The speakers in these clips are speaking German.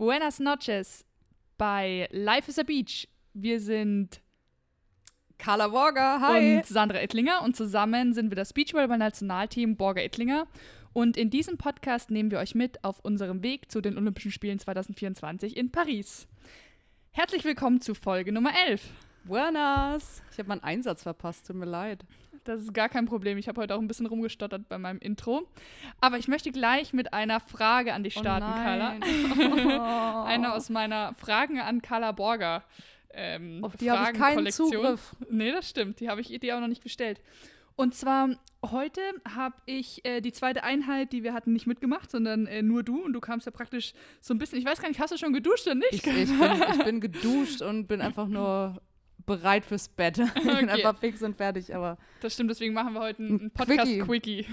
Buenas noches bei Life is a Beach. Wir sind Carla Borger, hi. und Sandra Ettlinger und zusammen sind wir das Beachvolleyball-Nationalteam Borger Ettlinger. Und in diesem Podcast nehmen wir euch mit auf unserem Weg zu den Olympischen Spielen 2024 in Paris. Herzlich willkommen zu Folge Nummer 11. Buenas. Ich habe meinen Einsatz verpasst, tut mir leid. Das ist gar kein Problem. Ich habe heute auch ein bisschen rumgestottert bei meinem Intro. Aber ich möchte gleich mit einer Frage an dich starten, oh Carla. Carla. Eine aus meiner Fragen an Carla Borger. Ähm, Auf die habe ich keinen. Zugriff. Nee, das stimmt. Die habe ich dir auch noch nicht gestellt. Und zwar heute habe ich äh, die zweite Einheit, die wir hatten, nicht mitgemacht, sondern äh, nur du. Und du kamst ja praktisch so ein bisschen, ich weiß gar nicht, hast du schon geduscht oder nicht? Ich, ich, bin, ich bin geduscht und bin einfach nur bereit fürs Bett. Ich bin einfach fix und fertig, aber Das stimmt, deswegen machen wir heute einen Ein Podcast-Quickie.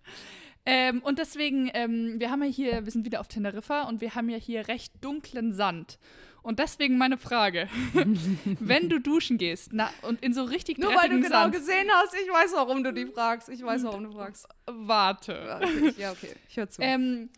ähm, und deswegen, ähm, wir haben ja hier, wir sind wieder auf Teneriffa und wir haben ja hier recht dunklen Sand. Und deswegen meine Frage, wenn du duschen gehst na, und in so richtig nur weil du genau Sand, gesehen hast, ich weiß, warum du die fragst. Ich weiß, warum du fragst. warte. Ja, okay, ja, okay. ich höre zu. Ähm,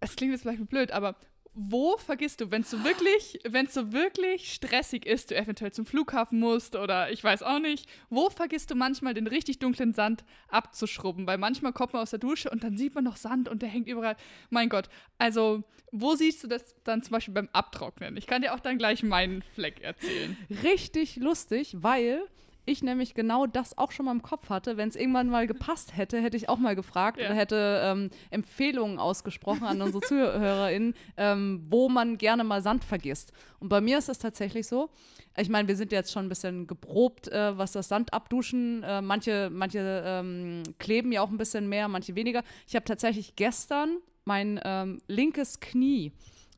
es klingt jetzt vielleicht blöd, aber wo vergisst du, wenn es so wirklich, wenn so wirklich stressig ist, du eventuell zum Flughafen musst oder ich weiß auch nicht, wo vergisst du manchmal den richtig dunklen Sand abzuschrubben? Weil manchmal kommt man aus der Dusche und dann sieht man noch Sand und der hängt überall. Mein Gott, also wo siehst du das dann zum Beispiel beim Abtrocknen? Ich kann dir auch dann gleich meinen Fleck erzählen. richtig lustig, weil ich nämlich genau das auch schon mal im Kopf hatte. Wenn es irgendwann mal gepasst hätte, hätte ich auch mal gefragt Ja. oder hätte ähm, Empfehlungen ausgesprochen an unsere ZuhörerInnen, ähm, wo man gerne mal Sand vergisst. Und bei mir ist es tatsächlich so, ich meine, wir sind jetzt schon ein bisschen geprobt, äh, was das Sand abduschen. Äh, manche manche ähm, kleben ja auch ein bisschen mehr, manche weniger. Ich habe tatsächlich gestern mein ähm, linkes Knie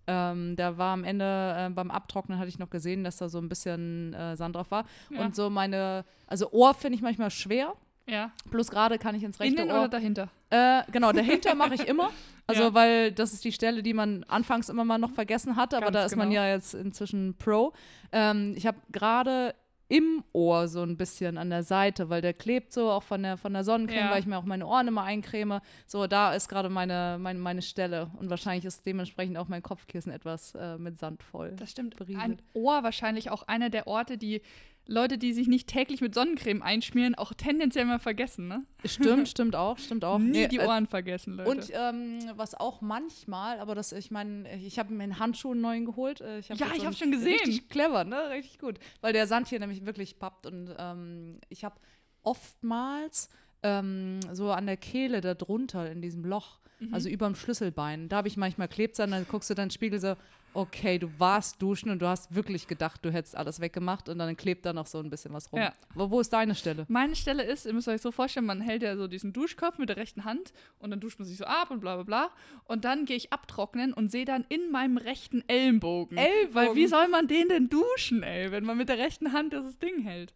ähm, da war am Ende äh, beim Abtrocknen hatte ich noch gesehen, dass da so ein bisschen äh, Sand drauf war. Ja. Und so meine, also Ohr finde ich manchmal schwer. Ja. Plus gerade kann ich ins rechte Innen Ohr. oder dahinter? Äh, genau, dahinter mache ich immer. Also, Ja. weil das ist die Stelle, die man anfangs immer mal noch vergessen hatte, aber Ganz da ist man genau. ja jetzt inzwischen Pro. Ähm, ich habe gerade im Ohr so ein bisschen an der Seite, weil der klebt so auch von der, von der Sonnencreme, Ja. weil ich mir auch meine Ohren immer eincreme. So, da ist gerade meine, meine, meine Stelle. Und wahrscheinlich ist dementsprechend auch mein Kopfkissen etwas äh, mit Sand voll. Das stimmt. berieselt. Ein Ohr wahrscheinlich auch einer der Orte, die Leute, die sich nicht täglich mit Sonnencreme einschmieren, auch tendenziell mal vergessen, ne? Stimmt, stimmt auch, stimmt auch. Nie Nee, die äh, Ohren vergessen, Leute. Und ähm, was auch manchmal, aber das, ich meine, ich habe mir einen Handschuh einen neuen geholt. Äh, Ich Ja, ich einen- schon gesehen. Richtig clever, ne? Richtig gut. Weil der Sand hier nämlich wirklich pappt und ähm, ich habe oftmals ähm, so an der Kehle da drunter in diesem Loch, Mhm. also über dem Schlüsselbein, da habe ich manchmal Klebsand, dann guckst du dann Spiegel so, okay, du warst duschen und du hast wirklich gedacht, du hättest alles weggemacht und dann klebt da noch so ein bisschen was rum. Ja. Wo, wo ist deine Stelle? Meine Stelle ist, ihr müsst euch so vorstellen, man hält ja so diesen Duschkopf mit der rechten Hand und dann duscht man sich so ab und bla bla bla. Und dann gehe ich abtrocknen und sehe dann in meinem rechten Ellenbogen. Ellenbogen? Weil wie soll man den denn duschen, ey, wenn man mit der rechten Hand das Ding hält?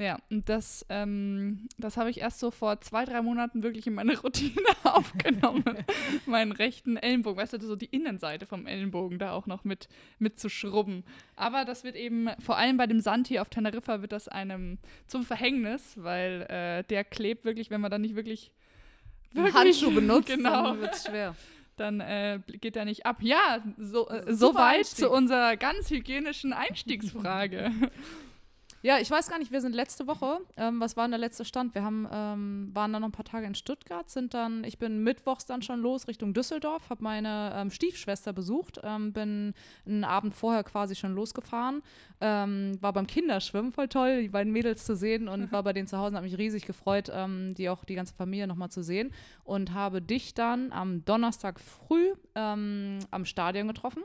Ja, und das, ähm, das habe ich erst so vor zwei, drei Monaten wirklich in meine Routine aufgenommen. Meinen rechten Ellenbogen, weißt du, so die Innenseite vom Ellenbogen da auch noch mit, mit zu schrubben. Aber das wird eben, vor allem bei dem Sand hier auf Teneriffa, wird das einem zum Verhängnis, weil äh, der klebt wirklich, wenn man dann nicht wirklich, wirklich Handschuh benutzt, genau, dann wird es schwer. dann äh, geht er nicht ab. Ja, so, äh, soweit zu unserer ganz hygienischen Einstiegsfrage. Ja, ich weiß gar nicht, wir sind letzte Woche, ähm, was war denn der letzte Stand? Wir haben, ähm, waren dann noch ein paar Tage in Stuttgart, sind dann, ich bin mittwochs dann schon los Richtung Düsseldorf, habe meine ähm, Stiefschwester besucht, ähm, bin einen Abend vorher quasi schon losgefahren, ähm, war beim Kinderschwimmen, voll toll, die beiden Mädels zu sehen und war bei denen zu Hause, habe mich riesig gefreut, ähm, die auch die ganze Familie nochmal zu sehen und habe dich dann am Donnerstag früh am Stadion getroffen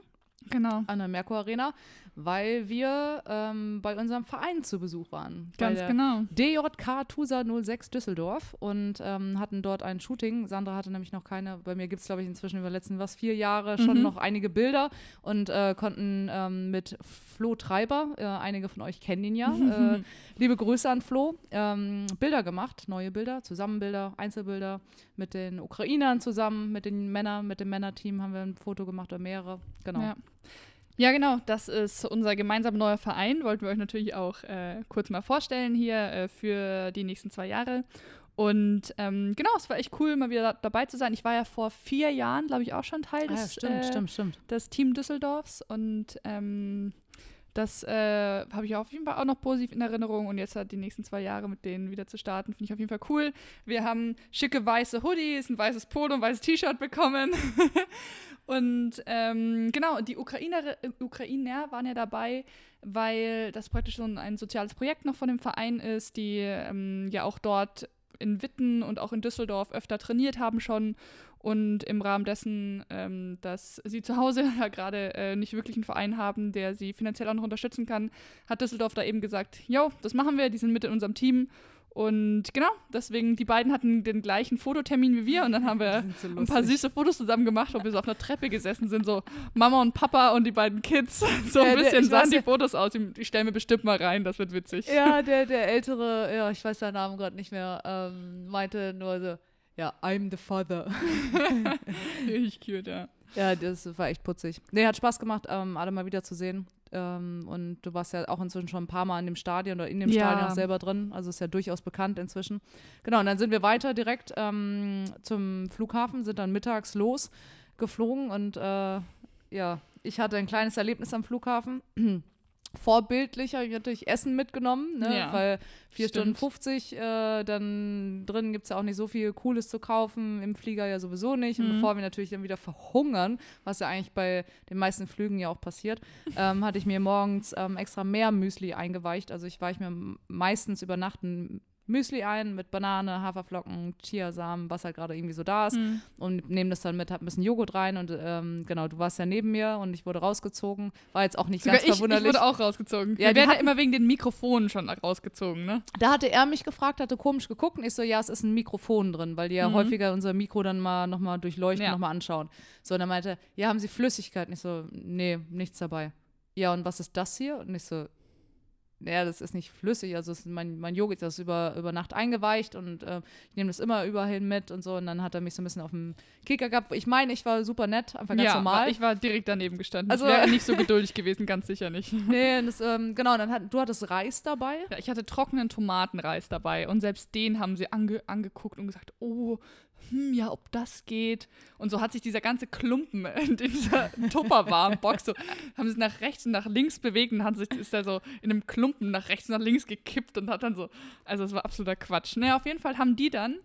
genau. an der Merkur Arena, weil wir ähm, bei unserem Verein zu Besuch waren. Ganz genau. DJK Tusa 06 Düsseldorf und ähm, hatten dort ein Shooting. Sandra hatte nämlich noch keine, bei mir gibt es, glaube ich, inzwischen über letzten was, vier Jahre schon Mhm. noch einige Bilder und äh, konnten ähm, mit Flo Treiber, äh, einige von euch kennen ihn ja, äh, liebe Grüße an Flo, ähm, Bilder gemacht, neue Bilder, Zusammenbilder, Einzelbilder mit den Ukrainern zusammen, mit den Männern, mit dem Männerteam haben wir ein Foto gemacht oder mehrere, genau. Ja. Ja, genau, das ist unser gemeinsamer neuer Verein. Wollten wir euch natürlich auch äh, kurz mal vorstellen hier äh, für die nächsten zwei Jahre. Und ähm, genau, es war echt cool, mal wieder da, dabei zu sein. Ich war ja vor vier Jahren, glaube ich, auch schon Teil Ah, ja, des, stimmt, äh, stimmt, stimmt. des Team Düsseldorfs und ähm, das äh, habe ich auf jeden Fall auch noch positiv in Erinnerung und jetzt halt die nächsten zwei Jahre mit denen wieder zu starten, finde ich auf jeden Fall cool. Wir haben schicke weiße Hoodies, ein weißes Polo, ein weißes T-Shirt bekommen. und ähm, genau, die Ukrainer, Ukrainer waren ja dabei, weil das praktisch so ein, soziales Projekt noch von dem Verein ist, die ähm, ja auch dort in Witten und auch in Düsseldorf öfter trainiert haben schon und im Rahmen dessen, ähm, dass sie zu Hause ja gerade äh, nicht wirklich einen Verein haben, der sie finanziell auch noch unterstützen kann, hat Düsseldorf da eben gesagt, jo, das machen wir, die sind mit in unserem Team und genau, deswegen, die beiden hatten den gleichen Fototermin wie wir und dann haben wir so ein paar süße Fotos zusammen gemacht, wo wir so auf einer Treppe gesessen sind, so Mama und Papa und die beiden Kids. So ein der- bisschen ich sahen die Fotos aus. Ich stelle mir bestimmt mal rein, das wird witzig. Ja, der, der ältere, ja, ich weiß seinen Namen gerade nicht mehr, ähm, meinte nur so, ja, I'm the father. Richtig cute, ja. Ja, das war echt putzig. Nee, hat Spaß gemacht, ähm, alle mal wieder zu sehen. Ähm, und du warst ja auch inzwischen schon ein paar Mal in dem Stadion oder in dem Ja. Stadion auch selber drin. Also ist ja durchaus bekannt inzwischen. Genau, und dann sind wir weiter direkt ähm, zum Flughafen, sind dann mittags losgeflogen und äh, ja, ich hatte ein kleines Erlebnis am Flughafen. Vorbildlich habe ich natürlich Essen mitgenommen, ne? Ja, weil 4 Stunden stimmt. 50, äh, dann drin gibt es ja auch nicht so viel Cooles zu kaufen, im Flieger ja sowieso nicht. Und Mhm. bevor wir natürlich dann wieder verhungern, was ja eigentlich bei den meisten Flügen ja auch passiert, ähm, hatte ich mir morgens ähm, extra mehr Müsli eingeweicht. Also ich weiche mir meistens über Nacht ein Müsli ein mit Banane, Haferflocken, Chiasamen, was halt gerade irgendwie so da ist Mhm. und nehme das dann mit, hab ein bisschen Joghurt rein und ähm, genau, du warst ja neben mir und ich wurde rausgezogen. War jetzt auch nicht Sogar ganz ich, ich verwunderlich. wurde auch rausgezogen. Ja, wir werden ja immer wegen den Mikrofonen schon rausgezogen, ne? Da hatte er mich gefragt, hatte komisch geguckt und ich so, ja, es ist ein Mikrofon drin, weil die ja Mhm. häufiger unser Mikro dann mal nochmal durchleuchten, Ja. nochmal anschauen. So, und er meinte, ja, haben Sie Flüssigkeit? Und ich so, nee, nichts dabei. Ja, und was ist das hier? Und ich so, ja, das ist nicht flüssig, also mein, mein Joghurt, das ist über, über Nacht eingeweicht und äh, ich nehme das immer überall mit und so. Und dann hat er mich so ein bisschen auf dem Kicker gehabt. Ich meine, ich war super nett, einfach ganz ja, normal. Ich war direkt daneben gestanden. Also- ich wäre nicht so geduldig gewesen, ganz sicher nicht. nee, das, ähm, genau, dann hat, du hattest Reis dabei. Ja, ich hatte trockenen Tomatenreis dabei und selbst den haben sie ange angeguckt und gesagt, oh, hm, ja, ob das geht. Und so hat sich dieser ganze Klumpen in dieser Tupperwaren-Box so, haben sie nach rechts und nach links bewegt und hat sich, ist er so in einem Klumpen nach rechts und nach links gekippt und hat dann so, also es war absoluter Quatsch. Naja, auf jeden Fall haben die dann,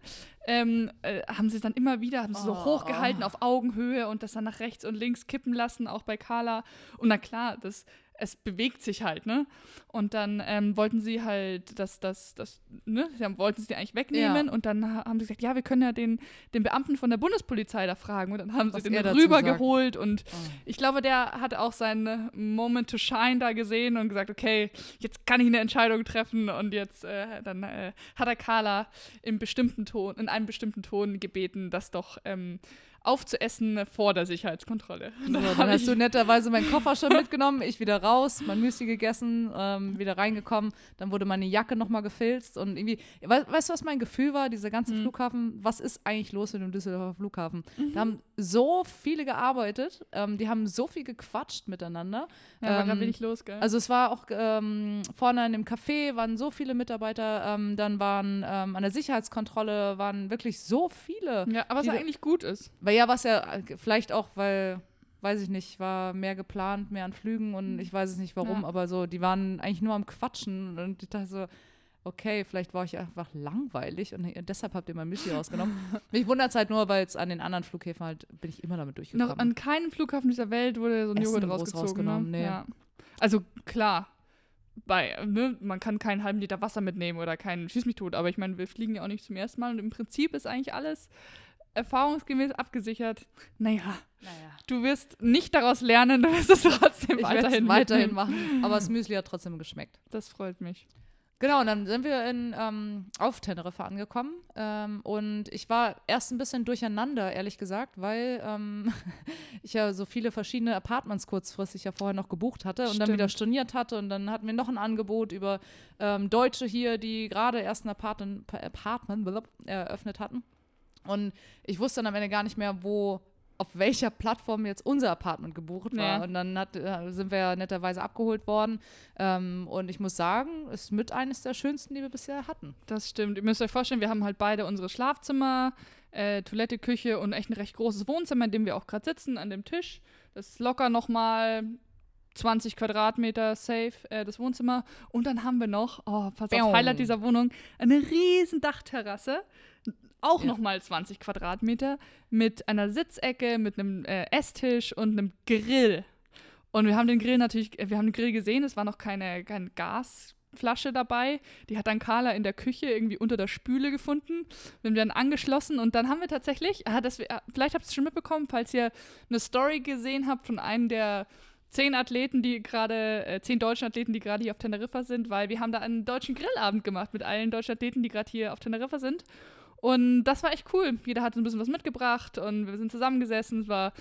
ähm, äh, haben sie es dann immer wieder, haben sie so Oh. hochgehalten auf Augenhöhe und das dann nach rechts und links kippen lassen, auch bei Carla. Und na klar, das, es bewegt sich halt, ne? Und dann ähm, wollten sie halt das, das, das, ne? Sie haben, wollten sie eigentlich wegnehmen Ja. und dann ha- haben sie gesagt, ja, wir können ja den, den Beamten von der Bundespolizei da fragen. Und dann haben Was sie den er rübergeholt und Oh. ich glaube, der hat auch seinen Moment to shine da gesehen und gesagt, okay, jetzt kann ich eine Entscheidung treffen und jetzt äh, dann äh, hat er Carla im bestimmten Ton, in einem bestimmten Ton gebeten, das doch ähm, aufzuessen vor der Sicherheitskontrolle. Und So, dann hast du netterweise meinen Koffer schon mitgenommen, ich wieder raus, mein Müsli gegessen, ähm, wieder reingekommen, dann wurde meine Jacke nochmal gefilzt und irgendwie, we weißt du, was mein Gefühl war, dieser ganze Mhm. Flughafen, was ist eigentlich los mit dem Düsseldorfer Flughafen? Da haben so viele gearbeitet, ähm, die haben so viel gequatscht miteinander. ja, war ähm, wenig los, gell? Also es war auch ähm, vorne in dem Café waren so viele Mitarbeiter, ähm, dann waren ähm, an der Sicherheitskontrolle waren wirklich so viele. ja, aber was eigentlich gut ist. Weil ja, was ja äh, vielleicht auch, weil, weiß ich nicht, war mehr geplant, mehr an Flügen und ich weiß es nicht warum, Ja. aber so, die waren eigentlich nur am Quatschen und ich dachte so, okay, vielleicht war ich einfach langweilig und deshalb habt ihr mein Müsli rausgenommen. Mich wundert es halt nur, weil es an den anderen Flughäfen halt, bin ich immer damit durchgekommen. Noch an keinem Flughafen dieser Welt wurde so ein Essen Joghurt rausgezogen. rausgenommen, ne? nee. ja. Also klar, bei, ne, man kann keinen halben Liter Wasser mitnehmen oder keinen Schieß mich tot, aber ich meine, wir fliegen ja auch nicht zum ersten Mal und im Prinzip ist eigentlich alles erfahrungsgemäß abgesichert. Naja, naja. du wirst nicht daraus lernen, du wirst es trotzdem Ich weiterhin, weiterhin machen, aber das Müsli hat trotzdem geschmeckt. Das freut mich. Genau, und dann sind wir in, ähm, auf Teneriffa angekommen. Ähm, und ich war erst ein bisschen durcheinander, ehrlich gesagt, weil ähm, ich ja so viele verschiedene Apartments kurzfristig ja vorher noch gebucht hatte und dann wieder storniert hatte. Und dann hatten wir noch ein Angebot über ähm, Deutsche hier, die gerade erst ein Apartment, Apartment blablabla, eröffnet hatten. Und ich wusste dann am Ende gar nicht mehr, wo auf welcher Plattform jetzt unser Apartment gebucht war. Ja. Und dann hat, äh, sind wir netterweise abgeholt worden. Ähm, und ich muss sagen, es ist mit eines der schönsten, die wir bisher hatten. Das stimmt. Ihr müsst euch vorstellen, wir haben halt beide unsere Schlafzimmer, äh, Toilette, Küche und echt ein recht großes Wohnzimmer, in dem wir auch gerade sitzen, an dem Tisch. Das ist locker nochmal 20 Quadratmeter safe, äh, das Wohnzimmer. Und dann haben wir noch, oh, pass auf, Highlight dieser Wohnung, eine riesen Dachterrasse. Auch Ja. nochmal 20 Quadratmeter mit einer Sitzecke, mit einem äh, Esstisch und einem Grill. Und wir haben den Grill natürlich, äh, wir haben den Grill gesehen, es war noch keine, keine Gasflasche dabei. Die hat dann Carla in der Küche irgendwie unter der Spüle gefunden. Wir haben dann angeschlossen und dann haben wir tatsächlich, ah, das, ah, vielleicht habt ihr es schon mitbekommen, falls ihr eine Story gesehen habt von einem der zehn Athleten, die gerade, äh, zehn deutschen Athleten, die gerade hier auf Teneriffa sind, weil wir haben da einen deutschen Grillabend gemacht mit allen deutschen Athleten, die gerade hier auf Teneriffa sind. Und das war echt cool. Jeder hat ein bisschen was mitgebracht und wir sind zusammengesessen. Es war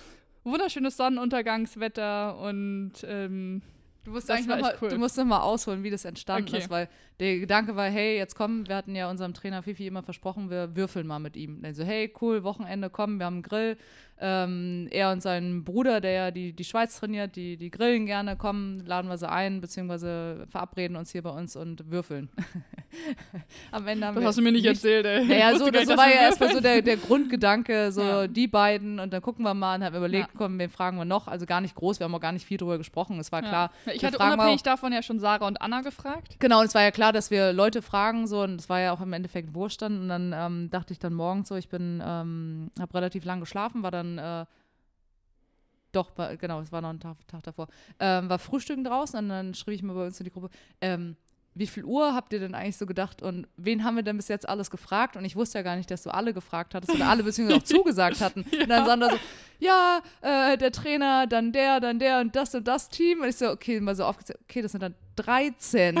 wunderschönes Sonnenuntergangswetter und ähm, Du musst, Das eigentlich noch mal, cool. du musst noch mal ausholen, wie das entstanden Okay. ist, weil der Gedanke war, hey, jetzt komm, wir hatten ja unserem Trainer Fifi immer versprochen, wir würfeln mal mit ihm. Dann so, hey, cool, Wochenende, komm, wir haben einen Grill. Ähm, er und sein Bruder, der ja die, die Schweiz trainiert, die, die grillen gerne, kommen, laden wir sie ein, beziehungsweise verabreden uns hier bei uns und würfeln. Am Ende haben das wir hast du mir nicht erzählt, ey. Naja, so, das nicht, war ja erstmal so der, der Grundgedanke, so Ja. die beiden und dann gucken wir mal und haben überlegt, Ja. komm, wen fragen wir noch? Also gar nicht groß, wir haben auch gar nicht viel drüber gesprochen. Es war Ja. klar. Ich hatte unabhängig davon ja schon Sarah und Anna gefragt. Genau, und es war ja klar, dass wir Leute fragen, so, und es war ja auch im Endeffekt Wurscht dann. Und dann ähm, dachte ich dann morgens so, ich bin, ähm, habe relativ lang geschlafen, war dann, äh, doch, genau, es war noch ein Tag, Tag davor, ähm, war Frühstücken draußen und dann schrieb ich mal bei uns in die Gruppe, ähm, wie viel Uhr habt ihr denn eigentlich so gedacht und wen haben wir denn bis jetzt alles gefragt? Und ich wusste ja gar nicht, dass du alle gefragt hattest oder alle beziehungsweise auch zugesagt hatten. Und dann Sandra so, ja, äh, der Trainer, dann der, dann der und das und das Team. Und ich so, okay, mal so aufgezählt, okay, das sind dann 13.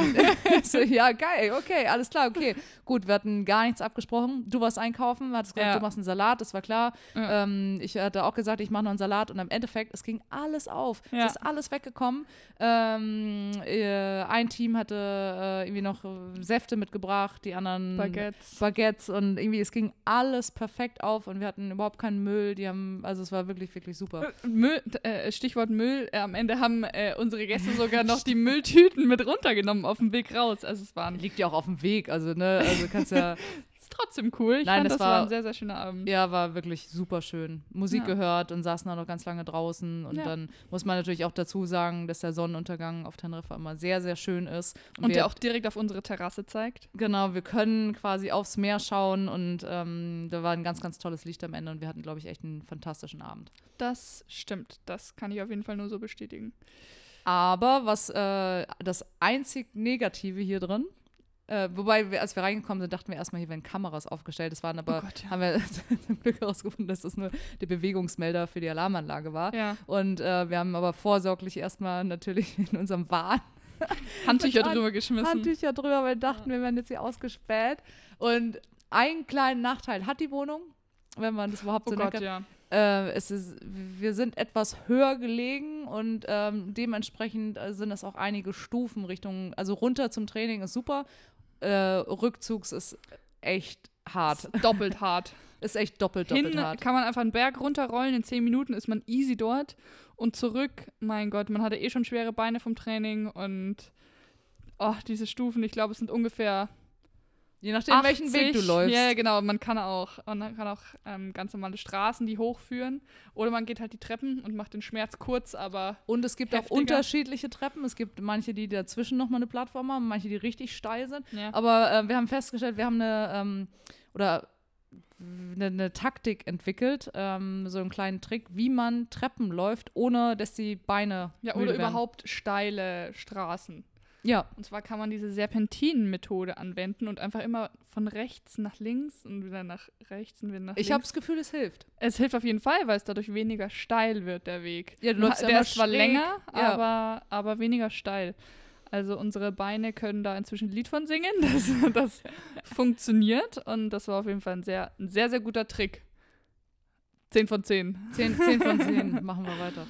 ich so, ja, geil, okay, alles klar, okay. Gut, wir hatten gar nichts abgesprochen. Du warst einkaufen, hattest gesagt, Ja. du machst einen Salat, das war klar. Ja. Ähm, ich hatte auch gesagt, ich mache noch einen Salat und im Endeffekt, es ging alles auf. Ja. Es ist alles weggekommen. Ähm, äh, ein Team hatte äh, irgendwie noch äh, Säfte mitgebracht, die anderen Baguettes. Baguettes und irgendwie, es ging alles perfekt auf und wir hatten überhaupt keinen Müll. Die haben, also es war wirklich, wirklich super. Müll, äh, Stichwort Müll. Äh, am Ende haben äh, unsere Gäste sogar noch die Mülltüten mit runtergenommen auf dem Weg raus. Also es waren Liegt ja auch auf dem Weg, also ne, also kannst ja, trotzdem cool. Ich Nein, fand, das das war, war- ein sehr, sehr schöner Abend. ja, war wirklich super schön. Musik Ja. gehört und saßen dann noch ganz lange draußen und Ja. dann muss man natürlich auch dazu sagen, dass der Sonnenuntergang auf Teneriffa immer sehr, sehr schön ist. Und wir, der auch direkt auf unsere Terrasse zeigt. Genau, wir können quasi aufs Meer schauen und ähm, da war ein ganz, ganz tolles Licht am Ende und wir hatten, glaube ich, echt einen fantastischen Abend. Das stimmt. Das kann ich auf jeden Fall nur so bestätigen. Aber was äh, das einzig Negative hier drin, äh, wobei, wir, als wir reingekommen sind, dachten wir erstmal, hier werden Kameras aufgestellt. Das waren aber, Oh Gott, ja. haben wir zum Glück herausgefunden, dass das nur der Bewegungsmelder für die Alarmanlage war. Ja. Und äh, wir haben aber vorsorglich erstmal natürlich in unserem Wahn Handtücher drüber geschmissen. Handtücher drüber, weil wir dachten, wir werden jetzt hier ausgespäht. Und einen kleinen Nachteil hat die Wohnung, wenn man das überhaupt oh so Gott, nennen ja. Äh, es ist, wir sind etwas höher gelegen und ähm, dementsprechend äh, sind es auch einige Stufen Richtung, also runter zum Training ist super, äh, Rückzugs ist echt hart. Ist doppelt hart. Ist echt doppelt, doppelt Hin hart. kann man einfach einen Berg runterrollen, in zehn Minuten ist man easy dort. Und zurück, mein Gott, man hatte eh schon schwere Beine vom Training und oh, diese Stufen, ich glaube, es sind ungefähr Je nachdem, 80, welchen Weg du läufst. Ja, genau. Man kann auch, man kann auch ähm, ganz normale Straßen, die hochführen. Oder man geht halt die Treppen und macht den Schmerz kurz, aber Und es gibt auch Heftiger. unterschiedliche Treppen. Es gibt manche, die dazwischen nochmal eine Plattform haben, manche, die richtig steil sind. ja. Aber äh, wir haben festgestellt, wir haben eine, ähm, oder eine, eine Taktik entwickelt, ähm, so einen kleinen Trick, wie man Treppen läuft, ohne dass die Beine ja, oder überhaupt steile Straßen. Ja, Und zwar kann man diese Serpentinen-Methode anwenden und einfach immer von rechts nach links und wieder nach rechts und wieder nach ich links. habe das Gefühl, es hilft. Es hilft auf jeden Fall, weil es dadurch weniger steil wird, der Weg. Ja, du läufst der immer ist zwar länger, Ja. aber, aber weniger steil. Also unsere Beine können da inzwischen ein Lied von singen. Das, das funktioniert und das war auf jeden Fall ein sehr, ein sehr, sehr guter Trick. 10 von 10. 10, 10 von 10, machen wir weiter.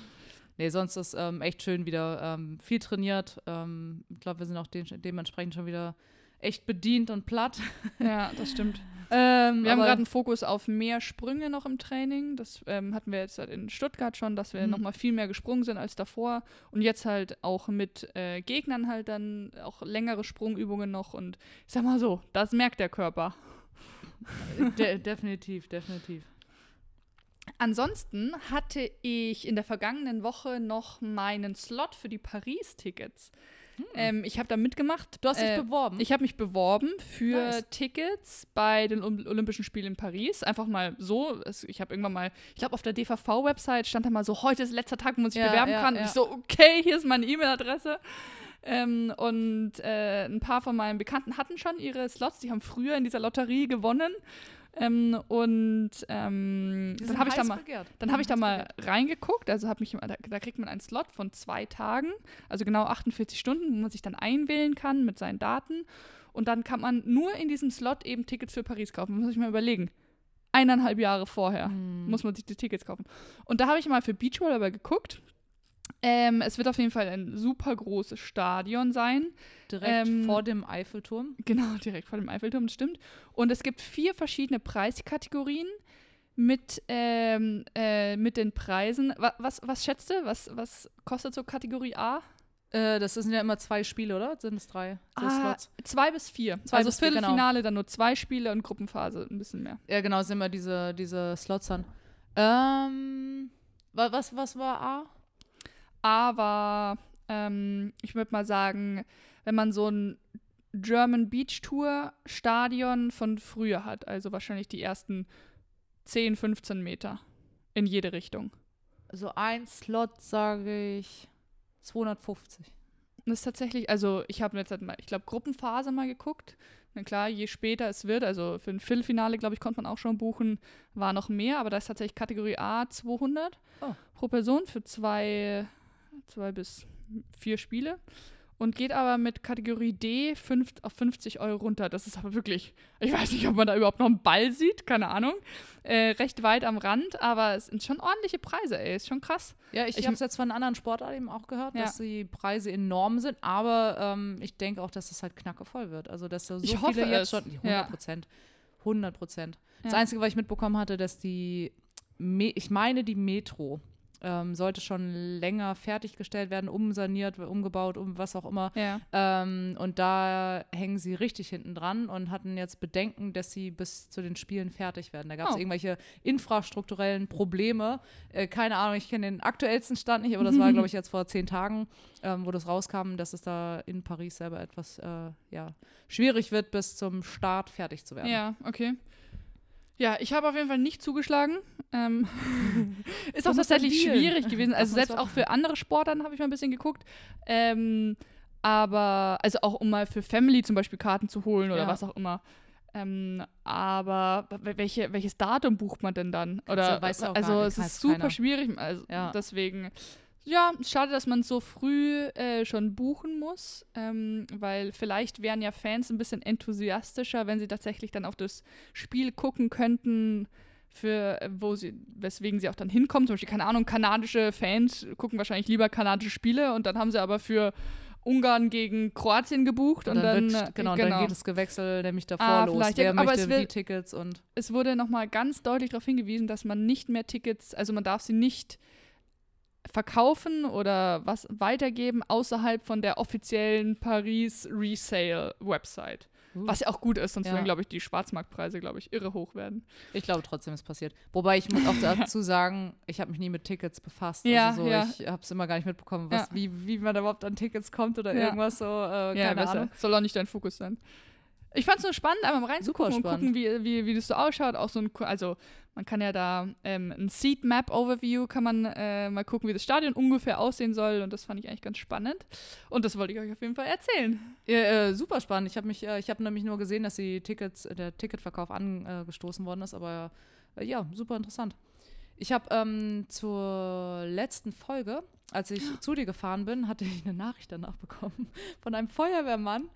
Nee, sonst ist ähm, echt schön wieder ähm, viel trainiert. Ähm, ich glaube, wir sind auch de dementsprechend schon wieder echt bedient und platt. Ja, das stimmt. Ähm, Wir haben gerade einen Fokus auf mehr Sprünge noch im Training. Das ähm, hatten wir jetzt halt in Stuttgart schon, dass wir Mhm. noch mal viel mehr gesprungen sind als davor. Und jetzt halt auch mit äh, Gegnern halt dann auch längere Sprungübungen noch. Und ich sag mal so, das merkt der Körper. De definitiv, definitiv. Ansonsten hatte ich in der vergangenen Woche noch meinen Slot für die Paris-Tickets. Ähm, ich habe da mitgemacht. Hm. Du hast dich Äh, beworben. Ich habe mich beworben für Nice. Tickets bei den Olymp- Olympischen Spielen in Paris. Einfach mal so. Ich habe irgendwann mal, ich glaube, auf der DVV-Website stand da mal so, heute ist letzter Tag, wo man sich Ja, bewerben ja, kann. ja. Und ich so, okay, hier ist meine E-Mail-Adresse. Ähm, und äh, ein paar von meinen Bekannten hatten schon ihre Slots. Die haben früher in dieser Lotterie gewonnen. Ähm, und ähm, dann habe ich da mal. Dann habe ich da mal reingeguckt, also habe mich, da, da kriegt man einen Slot von zwei Tagen, also genau 48 Stunden, wo man sich dann einwählen kann mit seinen Daten. Und dann kann man nur in diesem Slot eben Tickets für Paris kaufen. Muss ich mal überlegen. Eineinhalb Jahre vorher Hm. muss man sich die Tickets kaufen. Und da habe ich mal für Beachvolleyball geguckt. Ähm, es wird auf jeden Fall ein super großes Stadion sein. Direkt ähm, vor dem Eiffelturm. Genau, direkt vor dem Eiffelturm, das stimmt. Und es gibt vier verschiedene Preiskategorien mit, ähm, äh, mit den Preisen. Was, was, was schätzt du? Was, was kostet so Kategorie A? Äh, das sind ja immer zwei Spiele, oder? Sind es drei? Ah, zwei bis vier. Zwei also bis vier, genau. Viertelfinale dann nur zwei Spiele und Gruppenphase ein bisschen mehr. Ja, genau, sind immer diese, diese Slots dann. Ähm, wa- was, was war A? Aber ähm, ich würde mal sagen, wenn man so ein German Beach Tour Stadion von früher hat, also wahrscheinlich die ersten 10, 15 Meter in jede Richtung. Also ein Slot, sage ich, 250. Das ist tatsächlich, also ich habe jetzt halt mal, ich glaube, Gruppenphase mal geguckt. Na klar, je später es wird, also für ein Viertelfinale, glaube ich, konnte man auch schon buchen, war noch mehr, aber da ist tatsächlich Kategorie A 200 Oh. pro Person für zwei, zwei bis vier Spiele und geht aber mit Kategorie D fünf, auf 50 Euro runter. Das ist aber wirklich, ich weiß nicht, ob man da überhaupt noch einen Ball sieht, keine Ahnung. Äh, recht weit am Rand, aber es sind schon ordentliche Preise, ey, ist schon krass. Ja, ich, Ich- habe es jetzt von anderen Sportarten eben auch gehört, Ja. dass die Preise enorm sind, aber ähm, ich denke auch, dass es halt knackevoll wird. Also, dass so Ich viele hoffe jetzt es. schon, Ja. 100 Prozent, 100 Prozent. Das Ja. Einzige, was ich mitbekommen hatte, dass die, Me ich meine, die Metro ähm, sollte schon länger fertiggestellt werden, umsaniert, umgebaut, um was auch immer. Ja. Ähm, und da hängen sie richtig hinten dran und hatten jetzt Bedenken, dass sie bis zu den Spielen fertig werden. Da gab es Oh. irgendwelche infrastrukturellen Probleme. Äh, keine Ahnung, ich kenne den aktuellsten Stand nicht, aber das war, glaube ich, jetzt vor zehn Tagen, ähm, wo das rauskam, dass es da in Paris selber etwas äh, ja, schwierig wird, bis zum Start fertig zu werden. Ja, okay. Ja, ich habe auf jeden Fall nicht zugeschlagen. Ähm, ist auch tatsächlich schwierig gewesen. Also selbst auch für andere Sportarten habe ich mal ein bisschen geguckt. Ähm, aber, also auch um mal für Family zum Beispiel Karten zu holen oder Ja. was auch immer. Ähm, aber welche, welches Datum bucht man denn dann? Kannst Oder du auch also es ist super keiner. schwierig. Also Ja. deswegen. Ja, schade, dass man so früh äh, schon buchen muss, ähm, weil vielleicht wären ja Fans ein bisschen enthusiastischer, wenn sie tatsächlich dann auf das Spiel gucken könnten, für äh, wo sie, weswegen sie auch dann hinkommen. Zum Beispiel, keine Ahnung, kanadische Fans gucken wahrscheinlich lieber kanadische Spiele und dann haben sie aber für Ungarn gegen Kroatien gebucht und, Und dann, dann, wird, äh, genau, dann geht das Gewechsel nämlich davor Ah, los. vielleicht, Wer ja, aber möchte will- die Tickets und es wurde nochmal ganz deutlich darauf hingewiesen, dass man nicht mehr Tickets, also man darf sie nicht verkaufen oder was weitergeben außerhalb von der offiziellen Paris Resale Website. Uh. Was ja auch gut ist, sonst Ja. würden, glaube ich, die Schwarzmarktpreise, glaube ich, irre hoch werden. Ich glaube trotzdem, es passiert. Wobei ich muss auch dazu sagen, ich habe mich nie mit Tickets befasst. Ja, also so, ja. ich habe es immer gar nicht mitbekommen, was, Ja. wie, wie man da überhaupt an Tickets kommt oder Ja. irgendwas so. Äh, ja, keine besser. Ahnung. Soll auch nicht dein Fokus sein. Ich fand es nur spannend, einmal mal reinzugucken und gucken, wie, wie, wie das so ausschaut. Auch so ein, also man kann ja da ähm, ein Seat Map Overview, kann man äh, mal gucken, wie das Stadion ungefähr aussehen soll. Und das fand ich eigentlich ganz spannend. Und das wollte ich euch auf jeden Fall erzählen. Ja, äh, super spannend. Ich habe mich, äh, ich habe nämlich nur gesehen, dass die Tickets, äh, der Ticketverkauf angestoßen worden ist, aber äh, ja, super interessant. Ich habe ähm, zur letzten Folge, als ich zu dir gefahren bin, hatte ich eine Nachricht danach bekommen von einem Feuerwehrmann.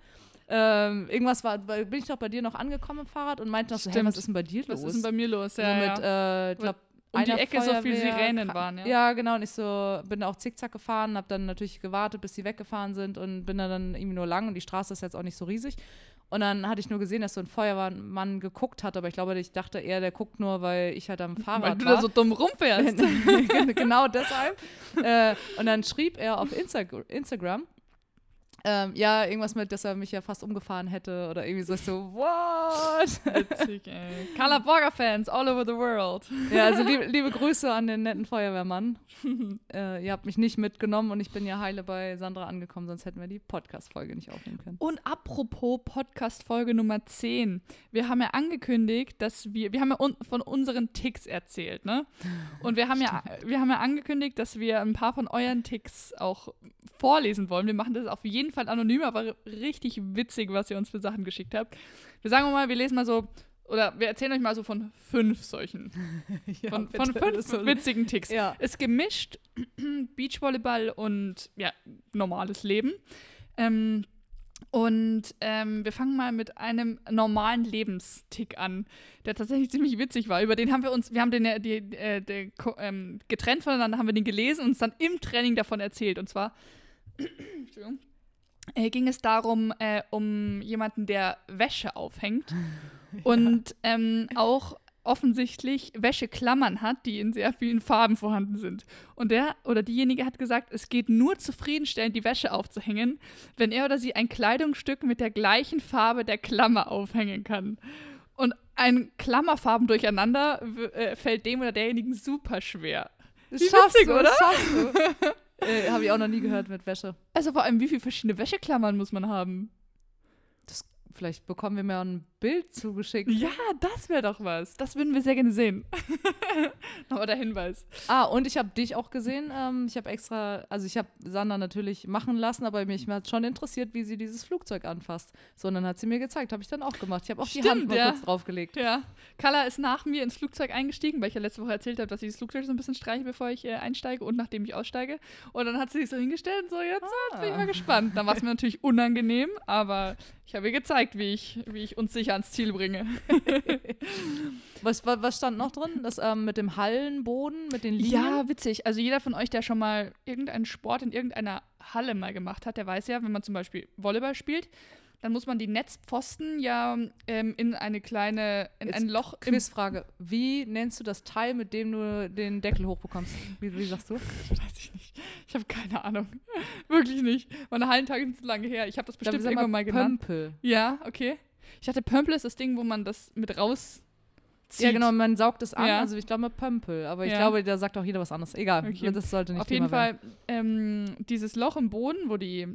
Ähm, irgendwas war, weil- bin ich doch bei dir noch angekommen im Fahrrad und meinte noch so, hey, was ist denn bei dir Was los? ist denn bei mir los? so Ja, mit, ja. äh, glaub, Um die Ecke so viel Feuerwehr- Sirenen waren, ja. Ja, genau. Und ich so bin auch zickzack gefahren, habe dann natürlich gewartet, bis sie weggefahren sind und bin dann, dann irgendwie nur lang und die Straße ist jetzt auch nicht so riesig. Und dann hatte ich nur gesehen, dass so ein Feuerwehrmann geguckt hat, aber ich glaube, ich dachte eher, der guckt nur, weil ich halt am Fahrrad Weil du war. da so dumm rumfährst. genau deshalb. äh, und dann schrieb er auf Insta Instagram, ähm, ja, irgendwas mit, dass er mich ja fast umgefahren hätte oder irgendwie so, ich so what? Witzig, ey. Carla Borger-Fans all over the world. ja, also liebe, liebe Grüße an den netten Feuerwehrmann. äh, ihr habt mich nicht mitgenommen und ich bin ja heile bei Sandra angekommen, sonst hätten wir die Podcast-Folge nicht aufnehmen können. Und apropos Podcast-Folge Nummer 10. Wir haben ja angekündigt, dass wir, wir haben ja un von unseren Ticks erzählt, ne? Und wir haben ja, wir haben ja angekündigt, dass wir ein paar von euren Ticks auch vorlesen wollen. Wir machen das auf jeden Fall anonym, aber richtig witzig, was ihr uns für Sachen geschickt habt. Wir sagen mal, wir lesen mal so, oder wir erzählen euch mal so von fünf solchen. Ja, Von, bitte, von fünf soll- witzigen Ticks. Ja. Ist gemischt Beachvolleyball und ja, normales Leben. Ähm, und ähm, wir fangen mal mit einem normalen Lebenstick an, der tatsächlich ziemlich witzig war. Über den haben wir uns, wir haben den die, äh, ko- ähm, getrennt voneinander, haben wir den gelesen und uns dann im Training davon erzählt. Und zwar Entschuldigung, äh, ging es darum, äh, um jemanden, der Wäsche aufhängt und ähm, auch offensichtlich Wäscheklammern hat, die in sehr vielen Farben vorhanden sind. Und der oder diejenige hat gesagt, es geht nur zufriedenstellend, die Wäsche aufzuhängen, wenn er oder sie ein Kleidungsstück mit der gleichen Farbe der Klammer aufhängen kann. Und ein Klammerfarben durcheinander äh, fällt dem oder derjenigen super schwer. Das Wie schaffst witzig, du, oder? Das schaffst du. äh, Habe ich auch noch nie gehört mit Wäsche. Also vor allem, wie viele verschiedene Wäscheklammern muss man haben? Das, vielleicht bekommen wir mal ein Bild zugeschickt. Ja, das wäre doch was. Das würden wir sehr gerne sehen. Aber der Hinweis. Ah, und ich habe dich auch gesehen. Ähm, ich habe extra, also ich habe Sandra natürlich machen lassen, aber mich hat schon interessiert, wie sie dieses Flugzeug anfasst. So, und dann hat sie mir gezeigt, habe ich dann auch gemacht. Ich habe auch die Hand Stimmt, mal ja. kurz draufgelegt. Ja. Carla ist nach mir ins Flugzeug eingestiegen, weil ich ja letzte Woche erzählt habe, dass ich das Flugzeug so ein bisschen streiche, bevor ich äh, einsteige und nachdem ich aussteige. Und dann hat sie sich so hingestellt und so, jetzt, jetzt bin ich mal gespannt. Dann war es mir natürlich unangenehm, aber ich habe ihr gezeigt, wie ich, wie ich uns sicher ans Ziel bringe. Was, wa- was stand noch drin? Das ähm, mit dem Hallenboden, mit den Linien? Ja, witzig. Also jeder von euch, der schon mal irgendeinen Sport in irgendeiner Halle mal gemacht hat, der weiß ja, wenn man zum Beispiel Volleyball spielt, dann muss man die Netzpfosten ja ähm, in eine kleine, in Jetzt ein Loch Quizfrage. Wie nennst du das Teil, mit dem du den Deckel hochbekommst? Wie, wie sagst du? Weiß ich nicht. Ich habe keine Ahnung. Wirklich nicht. Meine Hallentage sind zu lange her. Ich habe das bestimmt irgendwann mal genannt. Pömpel. Ja, okay. Ich hatte Pömpel ist das Ding, wo man das mit raus Ja, genau, man saugt es an. Ja. Also ich glaube Pömpel, aber ich Ja. glaube, da sagt auch jeder was anderes. Egal, Okay. das sollte nicht Auf jeden Thema. Fall ähm, dieses Loch im Boden, wo die,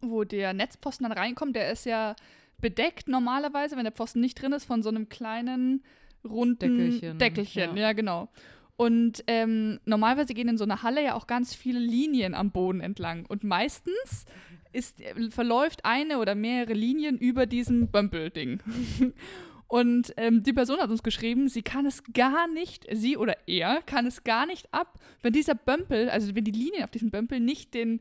wo der Netzpfosten dann reinkommt, der ist ja bedeckt normalerweise, wenn der Pfosten nicht drin ist, von so einem kleinen runden Deckelchen, Deckelchen. ja. Ja, genau. Und ähm, normalerweise gehen in so einer Halle ja auch ganz viele Linien am Boden entlang. Und meistens ist, äh, verläuft eine oder mehrere Linien über diesem Bömpel-Ding. Und ähm, die Person hat uns geschrieben, sie kann es gar nicht, sie oder er kann es gar nicht ab, wenn dieser Bömpel, also wenn die Linien auf diesem Bömpel nicht den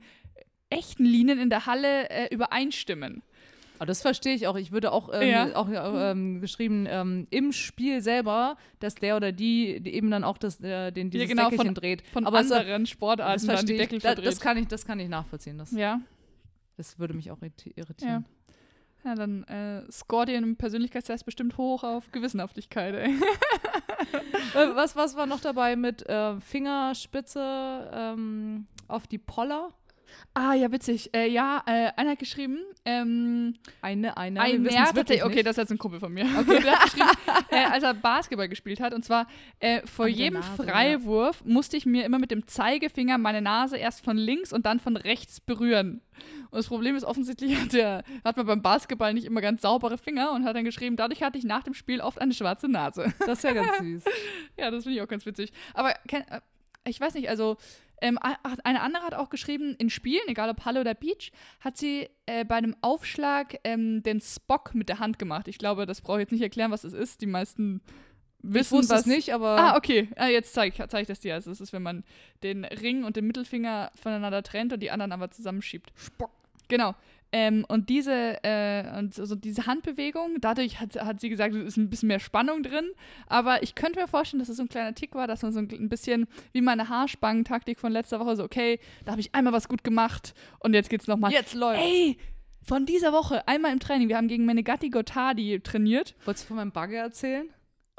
echten Linien in der Halle äh, übereinstimmen. Aber das verstehe ich auch. Ich würde auch, ähm, Ja. auch ähm, geschrieben, ähm, im Spiel selber, dass der oder die, die eben dann auch das, äh, den, dieses genau, Deckelchen von- dreht. Von Aber es- anderen das Sportarten dann die Deckel ich. Da, das, kann ich. Das kann ich nachvollziehen. Das, ja. Das würde mich auch irriti- irritieren. Ja, dann äh, scoret ihr im Persönlichkeitstest bestimmt hoch auf Gewissenhaftigkeit, ey. Äh, was, was war noch dabei mit äh, Fingerspitze ähm, auf die Poller? Ah, ja, witzig. Äh, ja, äh, einer hat geschrieben, ähm, Eine, eine. ein wir Nerd, wirklich okay, das ist jetzt ein Kumpel von mir. Okay, der hat geschrieben, äh, als er Basketball gespielt hat. Und zwar äh, vor An jedem Nase, Freiwurf musste ich mir immer mit dem Zeigefinger meine Nase erst von links und dann von rechts berühren. Und das Problem ist offensichtlich, hat, der, hat man beim Basketball nicht immer ganz saubere Finger und hat dann geschrieben, dadurch hatte ich nach dem Spiel oft eine schwarze Nase. Das ist ja ganz süß. ja, das finde ich auch ganz witzig. Aber äh, ich weiß nicht, also ähm, eine andere hat auch geschrieben, in Spielen, egal ob Halle oder Beach, hat sie äh, bei einem Aufschlag ähm, den Spock mit der Hand gemacht. Ich glaube, das brauche ich jetzt nicht erklären, was das ist. Die meisten Ich wissen wusste was es nicht, aber Ah, okay. Ah, jetzt zeige ich, zeig ich das dir. Also, das ist, wenn man den Ring und den Mittelfinger voneinander trennt und die anderen aber zusammenschiebt. Spock. Genau. Ähm, und diese, äh, und so diese Handbewegung, dadurch hat, hat sie gesagt, es ist ein bisschen mehr Spannung drin. Aber ich könnte mir vorstellen, dass es so ein kleiner Tick war, dass man so ein, bisschen wie meine Haarspangentaktik von letzter Woche so, okay, da habe ich einmal was gut gemacht und jetzt geht's nochmal. jetzt läuft. Ey, von dieser Woche einmal im Training. Wir haben gegen Menegatti Gotardi trainiert. Wolltest du von meinem Bagger erzählen?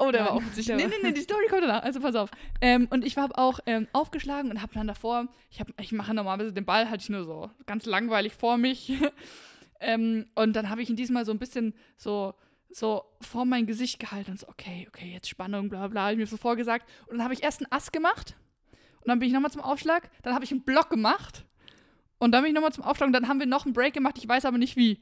Oh, der Nein, war offensichtlich. Nee, war- nee, nee, die Story kommt danach. Also pass auf. Ähm, und ich habe auch ähm, aufgeschlagen und habe dann davor, ich, hab, ich mache normalerweise den Ball, hatte ich nur so ganz langweilig vor mich. ähm, und dann habe ich ihn diesmal so ein bisschen so, so vor mein Gesicht gehalten und so, okay, okay, jetzt Spannung, bla bla, hab ich mir so vorgesagt. Und dann habe ich erst einen Ass gemacht und dann bin ich nochmal zum Aufschlag, dann habe ich einen Block gemacht und dann bin ich nochmal zum Aufschlag und dann haben wir noch einen Break gemacht, ich weiß aber nicht wie.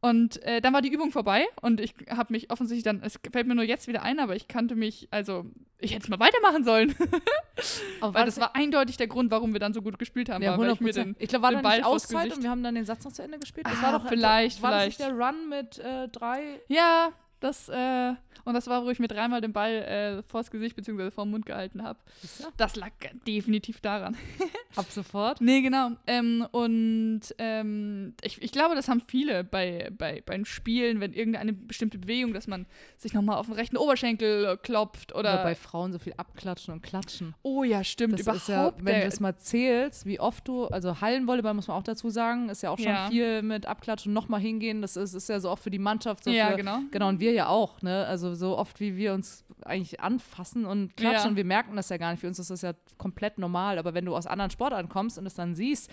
Und äh, dann war die Übung vorbei und ich habe mich offensichtlich dann, es fällt mir nur jetzt wieder ein, aber ich kannte mich, also ich hätte es mal weitermachen sollen. Aber Weil das war eindeutig der Grund, warum wir dann so gut gespielt haben. ja, war, weil 100 ich mir den, Ich glaube, war den da nicht Auszeit und wir haben dann den Satz noch zu Ende gespielt. Das Ah, war doch vielleicht, war das nicht vielleicht. der Run mit äh, drei. ja, das, äh, und das war, wo ich mir dreimal den Ball äh, vors Gesicht bzw. vor den Mund gehalten habe. Das lag definitiv daran. Ab sofort. Nee, genau. Ähm, und ähm, ich, ich glaube, das haben viele bei, bei, beim Spielen, wenn irgendeine bestimmte Bewegung, dass man sich nochmal auf den rechten Oberschenkel klopft oder. Oder bei Frauen so viel abklatschen und klatschen. oh ja, stimmt. Das überhaupt. ist ja, wenn du das mal zählst, wie oft du, also Hallenvolleyball muss man auch dazu sagen, ist ja auch schon Ja. viel mit Abklatschen, nochmal hingehen. Das ist, ist ja so oft für die Mannschaft. So ja, für, genau. Genau, und wir ja auch, ne? Also so oft, wie wir uns eigentlich anfassen und klatschen Ja. und wir merken das ja gar nicht. Für uns ist das ja komplett normal. Aber wenn du aus anderen Sportarten kommst und es dann siehst,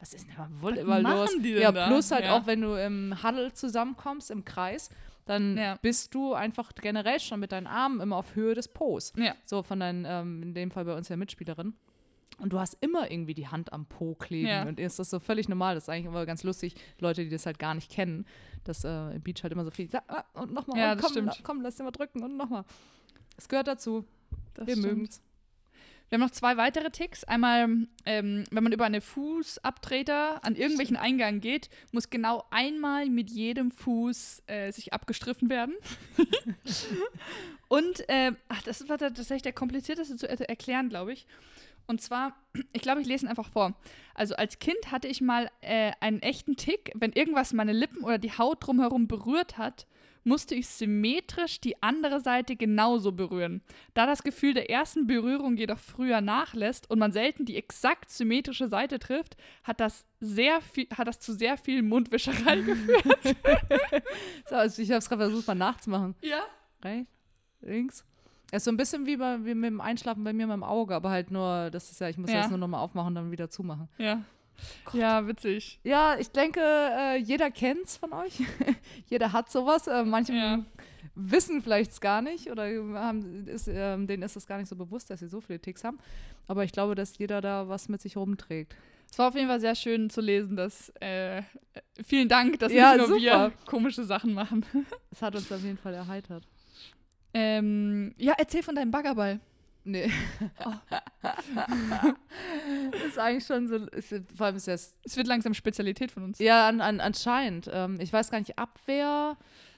was ist denn beim Volleyball machen los? ja, da? plus halt Ja. auch, wenn du im Huddle zusammenkommst, im Kreis, dann Ja. bist du einfach generell schon mit deinen Armen immer auf Höhe des Po's. Ja. So von deinen, ähm, in dem Fall bei uns ja Mitspielerin. Und du hast immer irgendwie die Hand am Po kleben. Ja. Und ist das so völlig normal. Das ist eigentlich immer ganz lustig, Leute, die das halt gar nicht kennen, dass äh, im Beach halt immer so viel, ah, und nochmal, Ja, und komm, stimmt. komm, lass dir mal drücken und nochmal. Es gehört dazu. Das Wir stimmt. mögen's. Wir haben noch zwei weitere Ticks. Einmal, ähm, wenn man über eine Fußabtreter an irgendwelchen Eingang geht, muss genau einmal mit jedem Fuß äh, sich abgestriffen werden. Und, äh, ach, das war tatsächlich der komplizierteste zu er erklären, glaube ich. Und zwar, ich glaube, ich lese ihn einfach vor. Also als Kind hatte ich mal äh, einen echten Tick, wenn irgendwas meine Lippen oder die Haut drumherum berührt hat, musste ich symmetrisch die andere Seite genauso berühren. Da das Gefühl der ersten Berührung jedoch früher nachlässt und man selten die exakt symmetrische Seite trifft, hat das, sehr viel, hat das zu sehr viel Mundwischerei geführt. So, also ich habe es gerade versucht, mal nachzumachen. ja? Rechts, links. Es ist so ein bisschen wie, bei, wie mit dem Einschlafen bei mir mit dem Auge, aber halt nur, das ist ja, ich muss Ja. das nur nochmal aufmachen und dann wieder zumachen. Ja. Ja, witzig. Ja, ich denke, äh, jeder kennt's von euch. jeder hat sowas. Äh, manche Ja. wissen vielleicht es gar nicht oder haben, ist, ähm, denen ist es gar nicht so bewusst, dass sie so viele Ticks haben. Aber ich glaube, dass jeder da was mit sich rumträgt. Es war auf jeden Fall sehr schön zu lesen, dass äh, äh, vielen Dank, dass Ja, nicht nur wir super. komische Sachen machen. Es hat uns auf jeden Fall erheitert. Ähm, ja, erzähl von deinem Baggerball. Nee. ist eigentlich schon so, ist, vor allem ist das, Es wird langsam Spezialität von uns. ja, an, an, anscheinend. Ähm, ich weiß gar nicht, Abwehr.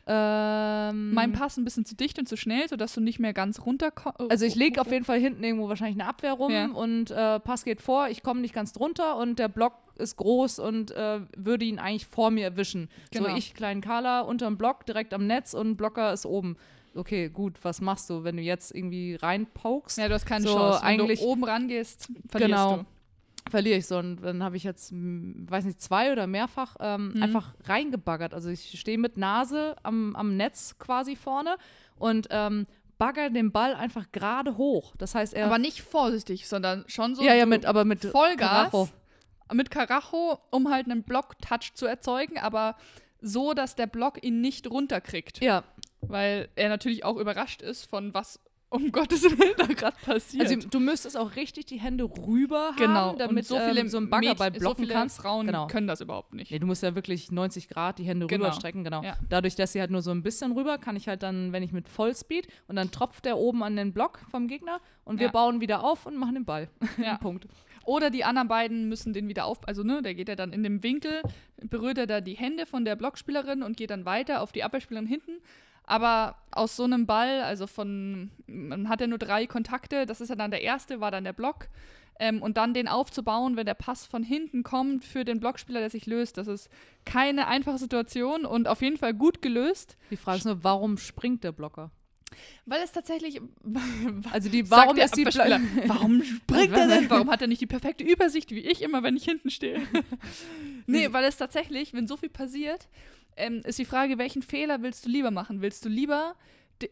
Ähm, Mein Pass ein bisschen zu dicht und zu schnell, sodass du nicht mehr ganz runter Also ich lege auf jeden Fall hinten irgendwo wahrscheinlich eine Abwehr rum Ja. und äh, Pass geht vor, ich komme nicht ganz drunter und der Block ist groß und äh, würde ihn eigentlich vor mir erwischen. Genau. So ich, kleinen Carla, unterm Block, direkt am Netz und Blocker ist oben. Okay, gut, was machst du, wenn du jetzt irgendwie reinpokst? Ja, du hast keine So, Chance. Wenn eigentlich- du oben rangehst, verlierst Genau. du. verliere ich so. Und dann habe ich jetzt, hm, weiß nicht, zwei oder mehrfach ähm, Mhm. einfach reingebaggert. Also ich stehe mit Nase am, am Netz quasi vorne und ähm, bagger den Ball einfach gerade hoch. Das heißt, er. Aber nicht vorsichtig, sondern schon so ja, ja, mit, aber mit Vollgas. Karacho. Mit Karacho, um halt einen Block-Touch zu erzeugen, aber so, dass der Block ihn nicht runterkriegt. Ja, Weil er natürlich auch überrascht ist von was um Gottes Willen da gerade passiert. also du müsstest auch richtig die Hände rüber haben, genau. damit und so viele ähm, so ein Baggerball blocken so viele kannst. Frauen Genau. können das überhaupt nicht. Nee, du musst ja wirklich 90 Grad die Hände Genau. rüberstrecken, genau. Ja. Dadurch, dass sie halt nur so ein bisschen rüber, kann ich halt dann, wenn ich mit Vollspeed und dann tropft der oben an den Block vom Gegner und wir Ja. bauen wieder auf und machen den Ball. Ja. Punkt. Oder die anderen beiden müssen den wieder auf, also ne, der geht ja dann in dem Winkel, berührt er da die Hände von der Blockspielerin und geht dann weiter auf die Abwehrspielerin hinten. Aber aus so einem Ball, also von, man hat ja nur drei Kontakte, das ist ja dann der erste, war dann der Block. Ähm, und dann den aufzubauen, wenn der Pass von hinten kommt für den Blockspieler, der sich löst, das ist keine einfache Situation und auf jeden Fall gut gelöst, Die Frage ist nur, warum springt der Blocker? weil es tatsächlich. Also die, warum ist die Blo Warum springt er denn? Warum hat er nicht die perfekte Übersicht wie ich immer, wenn ich hinten stehe? Nee, weil es tatsächlich, wenn so viel passiert, ähm, ist die Frage, welchen Fehler willst du lieber machen? Willst du lieber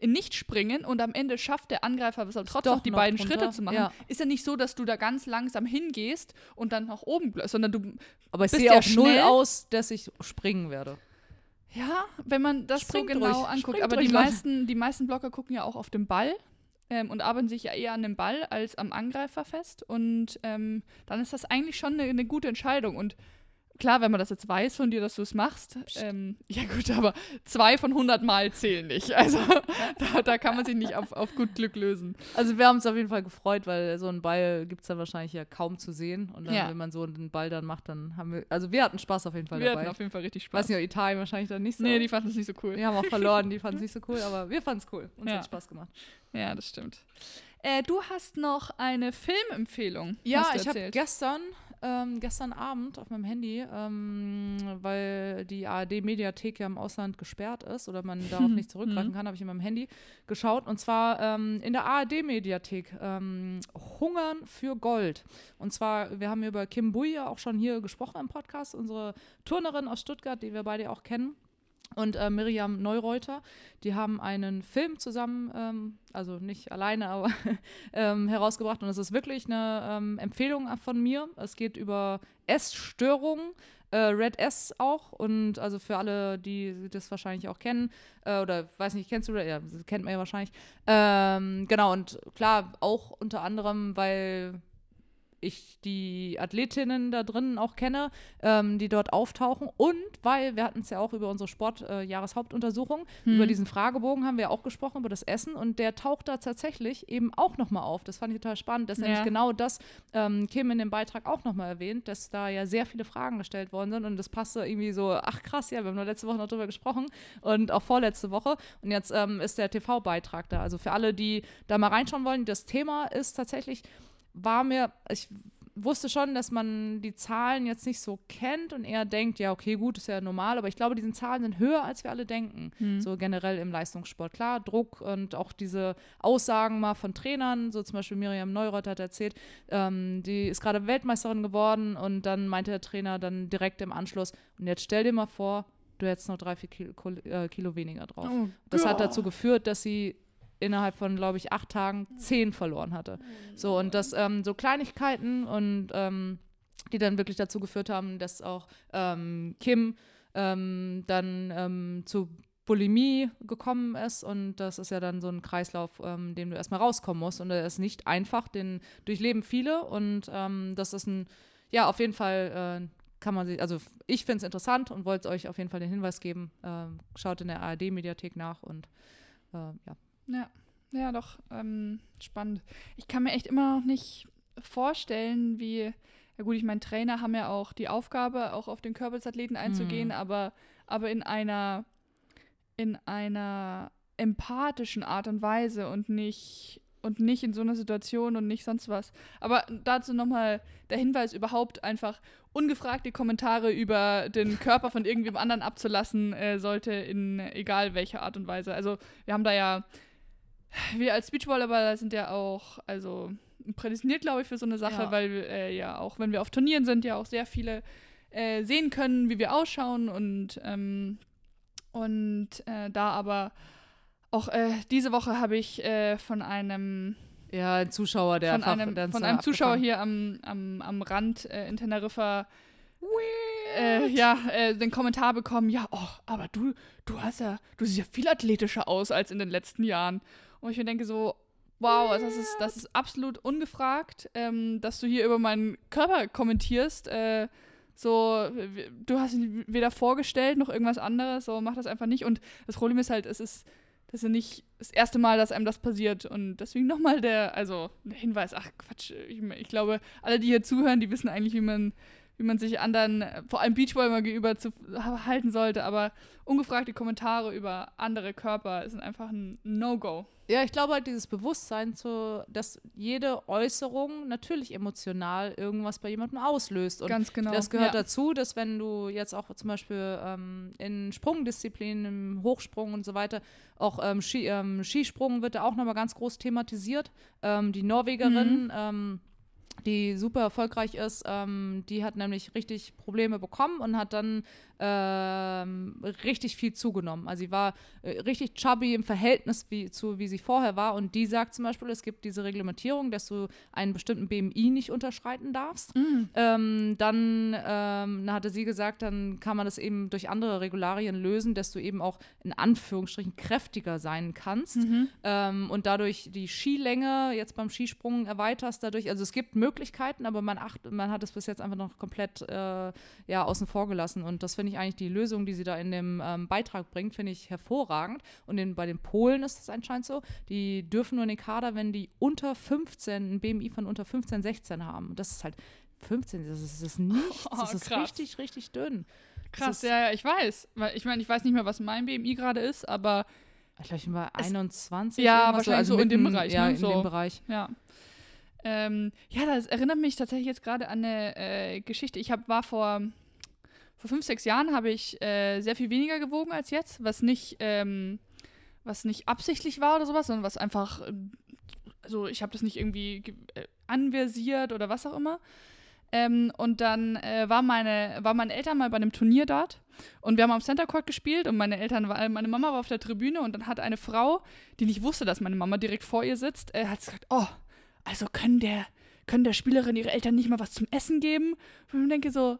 nicht springen und am Ende schafft der Angreifer es aber trotzdem noch die noch beiden drunter, Schritte zu machen? ja. Ist ja nicht so, dass du da ganz langsam hingehst und dann nach oben sondern du, Aber ich Bist sehe ja auch null schnell. aus, dass ich springen werde. ja, wenn man das Springt so genau ruhig, anguckt. Aber die meisten, die meisten Blocker gucken ja auch auf den Ball. Ähm, und arbeiten sich ja eher an dem Ball als am Angreifer fest. Und ähm, dann ist das eigentlich schon eine, eine gute Entscheidung. Und klar, wenn man das jetzt weiß von dir, dass du es machst, ähm, ja gut, aber zwei von 100 Mal zählen nicht. Also da, da kann man sich nicht auf, auf gut Glück lösen. Also wir haben uns auf jeden Fall gefreut, weil so einen Ball gibt es dann wahrscheinlich ja kaum zu sehen. Und dann, Ja. wenn man so einen Ball dann macht, dann haben wir, also wir hatten Spaß auf jeden Fall Wir dabei. hatten auf jeden Fall richtig ich Spaß. weiß nicht, Italien wahrscheinlich dann nicht so. nee, die fanden es nicht so cool. die haben auch verloren, die fanden es nicht so cool, aber wir fanden es cool. Uns Ja. hat Spaß gemacht. Ja, das stimmt. Äh, du hast noch eine Filmempfehlung. Ja, ich habe gestern, ähm, gestern Abend auf meinem Handy, ähm, weil die ARD-Mediathek ja im Ausland gesperrt ist oder man darauf nicht zurückgreifen kann, habe ich in meinem Handy geschaut. Und zwar ähm, in der ARD-Mediathek ähm, Hungern für Gold. Und zwar, wir haben über Kim Bui ja auch schon hier gesprochen im Podcast, unsere Turnerin aus Stuttgart, die wir beide auch kennen und äh, Miriam Neureuter. Die haben einen Film zusammen, ähm, also nicht alleine, aber ähm, herausgebracht. Und es ist wirklich eine ähm, Empfehlung von mir. Es geht über Essstörungen. Äh, Red S auch und also für alle, die das wahrscheinlich auch kennen äh, oder weiß nicht, kennst du oder ja, kennt man ja wahrscheinlich. Ähm, genau und klar auch unter anderem, weil ich die Athletinnen da drin auch kenne, ähm, die dort auftauchen. Und weil wir hatten es ja auch über unsere Sport-Jahreshauptuntersuchung, Hm. über diesen Fragebogen haben wir auch gesprochen, über das Essen. Und der taucht da tatsächlich eben auch nochmal auf. Das fand ich total spannend. Das ist Ja. nämlich genau das, ähm, Kim in dem Beitrag auch nochmal erwähnt, dass da ja sehr viele Fragen gestellt worden sind. Und das passte irgendwie so, ach krass, ja, wir haben nur letzte Woche noch drüber gesprochen und auch vorletzte Woche. Und jetzt ähm, ist der TV-Beitrag da. Also für alle, die da mal reinschauen wollen, das Thema ist tatsächlich war mir, ich wusste schon, dass man die Zahlen jetzt nicht so kennt und eher denkt, ja, okay, gut, ist ja normal, aber ich glaube, diese Zahlen sind höher, als wir alle denken. So generell im Leistungssport. Klar, Druck und auch diese Aussagen mal von Trainern, so zum Beispiel Miriam Neureuth hat erzählt, ähm, die ist gerade Weltmeisterin geworden und dann meinte der Trainer dann direkt im Anschluss, und jetzt stell dir mal vor, du hättest noch drei, vier Kilo, äh, Kilo weniger drauf. Oh Das hat dazu geführt, dass sie innerhalb von, glaube ich, acht Tagen zehn verloren hatte. So, und das ähm, so Kleinigkeiten und ähm, die dann wirklich dazu geführt haben, dass auch ähm, Kim ähm, dann ähm, zu Bulimie gekommen ist. Und das ist ja dann so ein Kreislauf, ähm, dem du erstmal rauskommen musst. Und der ist nicht einfach, den durchleben viele. Und ähm, das ist ein, ja, auf jeden Fall äh, kann man sich, also ich finde es interessant und wollte euch auf jeden Fall den Hinweis geben, ähm, schaut in der ARD-Mediathek nach und äh, ja. Ja, ja, doch, ähm, spannend. Ich kann mir echt immer noch nicht vorstellen, wie, ja gut, ich meine, Trainer haben ja auch die Aufgabe, auch auf den Körpersathleten einzugehen, Mhm. aber, aber in einer, in einer empathischen Art und Weise und nicht, und nicht in so einer Situation und nicht sonst was. Aber dazu nochmal der Hinweis, überhaupt einfach ungefragt die Kommentare über den Körper von irgendwem anderen abzulassen, äh, sollte in egal welcher Art und Weise. Also wir haben da ja wir als Beachvolleyballer sind ja auch, also prädestiniert, glaube ich, für so eine Sache, Ja. weil äh, ja auch, wenn wir auf Turnieren sind, ja auch sehr viele äh, sehen können, wie wir ausschauen und, ähm, und äh, da aber auch äh, diese Woche habe ich äh, von einem Ja, ein Zuschauer, der von einem, von einem Zuschauer abgefangen- hier am, am, am Rand äh, in Teneriffa äh, ja, äh, den Kommentar bekommen, ja, oh, aber du, du hast ja, du siehst ja viel athletischer aus als in den letzten Jahren. Und ich mir denke so, wow, das ist, das ist absolut ungefragt, ähm, dass du hier über meinen Körper kommentierst. Äh, so, du hast ihn weder vorgestellt noch irgendwas anderes, so mach das einfach nicht. Und das Problem ist halt, es ist, das ist nicht das erste Mal, dass einem das passiert. Und deswegen nochmal der, also der Hinweis, ach Quatsch, ich, ich glaube, alle, die hier zuhören, die wissen eigentlich, wie man, wie man sich anderen, vor allem Beachvolleyballer gegenüber zu halten sollte. Aber ungefragte Kommentare über andere Körper sind einfach ein No-Go. Ja, ich glaube halt dieses Bewusstsein, zu, dass jede Äußerung natürlich emotional irgendwas bei jemandem auslöst. Und Ganz genau. das gehört ja. dazu, dass wenn du jetzt auch zum Beispiel ähm, in Sprungdisziplinen, im Hochsprung und so weiter, auch ähm, Ski, ähm, Skisprung wird da auch nochmal ganz groß thematisiert. Ähm, die Norwegerin, ähm, die super erfolgreich ist. Ähm, die hat nämlich richtig Probleme bekommen und hat dann ähm, richtig viel zugenommen. Also sie war äh, richtig chubby im Verhältnis wie, zu, wie sie vorher war. Und die sagt zum Beispiel, es gibt diese Reglementierung, dass du einen bestimmten BMI nicht unterschreiten darfst. Mhm. Ähm, dann ähm, hatte sie gesagt, dann kann man das eben durch andere Regularien lösen, dass du eben auch in Anführungsstrichen kräftiger sein kannst Mhm. ähm, und dadurch die Skilänge jetzt beim Skisprung erweiterst. Dadurch, also es gibt Möglichkeiten, aber man, acht, man hat es bis jetzt einfach noch komplett äh, ja, außen vor gelassen. Und das finde ich eigentlich die Lösung, die sie da in dem ähm, Beitrag bringt, finde ich hervorragend. Und in, bei den Polen ist es anscheinend so, die dürfen nur in den Kader, wenn die unter 15, ein BMI von unter 15, 16 haben. Und das ist halt 15, das ist, das ist nichts. Oh, das ist krass. richtig, richtig dünn. Krass, ja, ja, ich weiß. Ich meine, ich weiß nicht mehr, was mein BMI gerade ist, aber Ich glaube, ich Es- 21. Ja, irgendwas wahrscheinlich also so in dem Bereich, Ja, ne? in So. dem Bereich. ja. Ähm, ja, das erinnert mich tatsächlich jetzt gerade an eine äh, Geschichte. Ich hab, war vor, vor fünf, sechs Jahren habe ich äh, sehr viel weniger gewogen als jetzt, was nicht, ähm, was nicht absichtlich war oder sowas, sondern was einfach, äh, also ich habe das nicht irgendwie ge- äh, anversiert oder was auch immer. Ähm, und dann äh, war meine, waren meine Eltern mal bei einem Turnier dort und wir haben am Center Court gespielt und meine Eltern, war, meine Mama war auf der Tribüne und dann hat eine Frau, die nicht wusste, dass meine Mama direkt vor ihr sitzt, äh, hat gesagt, oh, also können der, können der Spielerin ihre Eltern nicht mal was zum Essen geben? Und ich denke so,